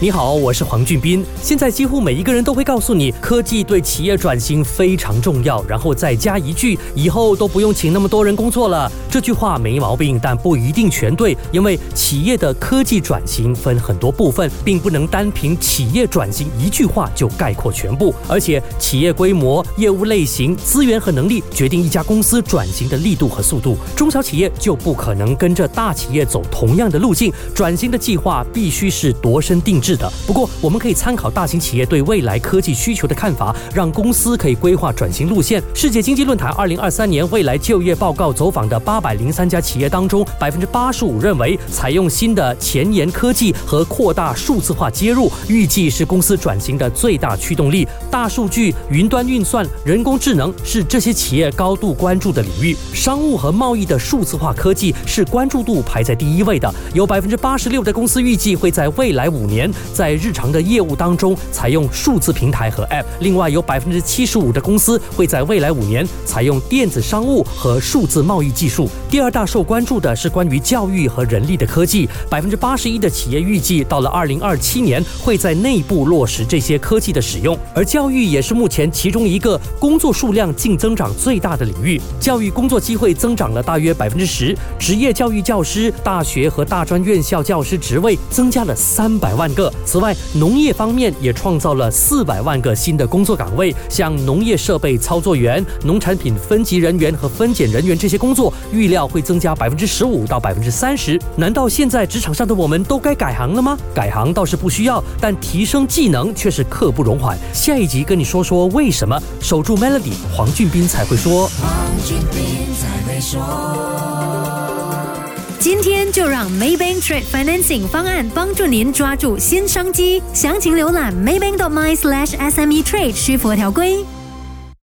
你好，我是黄俊斌。现在几乎每一个人都会告诉你，科技对企业转型非常重要，然后再加一句，以后都不用请那么多人工作了。这句话没毛病，但不一定全对，因为企业的科技转型分很多部分，并不能单凭企业转型一句话就概括全部。而且，企业规模、业务类型、资源和能力决定一家公司转型的力度和速度。中小企业就不可能跟着大企业走同样的路径，转型的计划必须是度身定制。是的，不过我们可以参考大型企业对未来科技需求的看法，让公司可以规划转型路线。世界经济论坛二零二三年未来就业报告走访的八百零三家企业当中，百分之八十五认为采用新的前沿科技和扩大数字化接入，预计是公司转型的最大驱动力。大数据、云端运算、人工智能是这些企业高度关注的领域。商务和贸易的数字化科技是关注度排在第一位的，有百分之八十六的公司预计会在未来五年。在日常的业务当中采用数字平台和 App，另外有百分之七十五的公司会在未来五年采用电子商务和数字贸易技术。第二大受关注的是关于教育和人力的科技，百分之八十一的企业预计到了二零二七年会在内部落实这些科技的使用，而教育也是目前其中一个工作数量净增长最大的领域。教育工作机会增长了大约百分之十，职业教育教师、大学和大专院校教师职位增加了三百万个此外，农业方面也创造了四百万个新的工作岗位，像农业设备操作员、农产品分级人员和分拣人员这些工作，预料会增加百分之十五到百分之三十。难道现在职场上的我们都该改行了吗？改行倒是不需要，但提升技能却是刻不容缓。下一集跟你说说为什么。守住 Melody，黄俊斌才会说。黄俊斌才会说。今天就让 Maybank Trade Financing 方案帮助您抓住新商机，详情浏览 maybank.my/sme trade 需符合条规。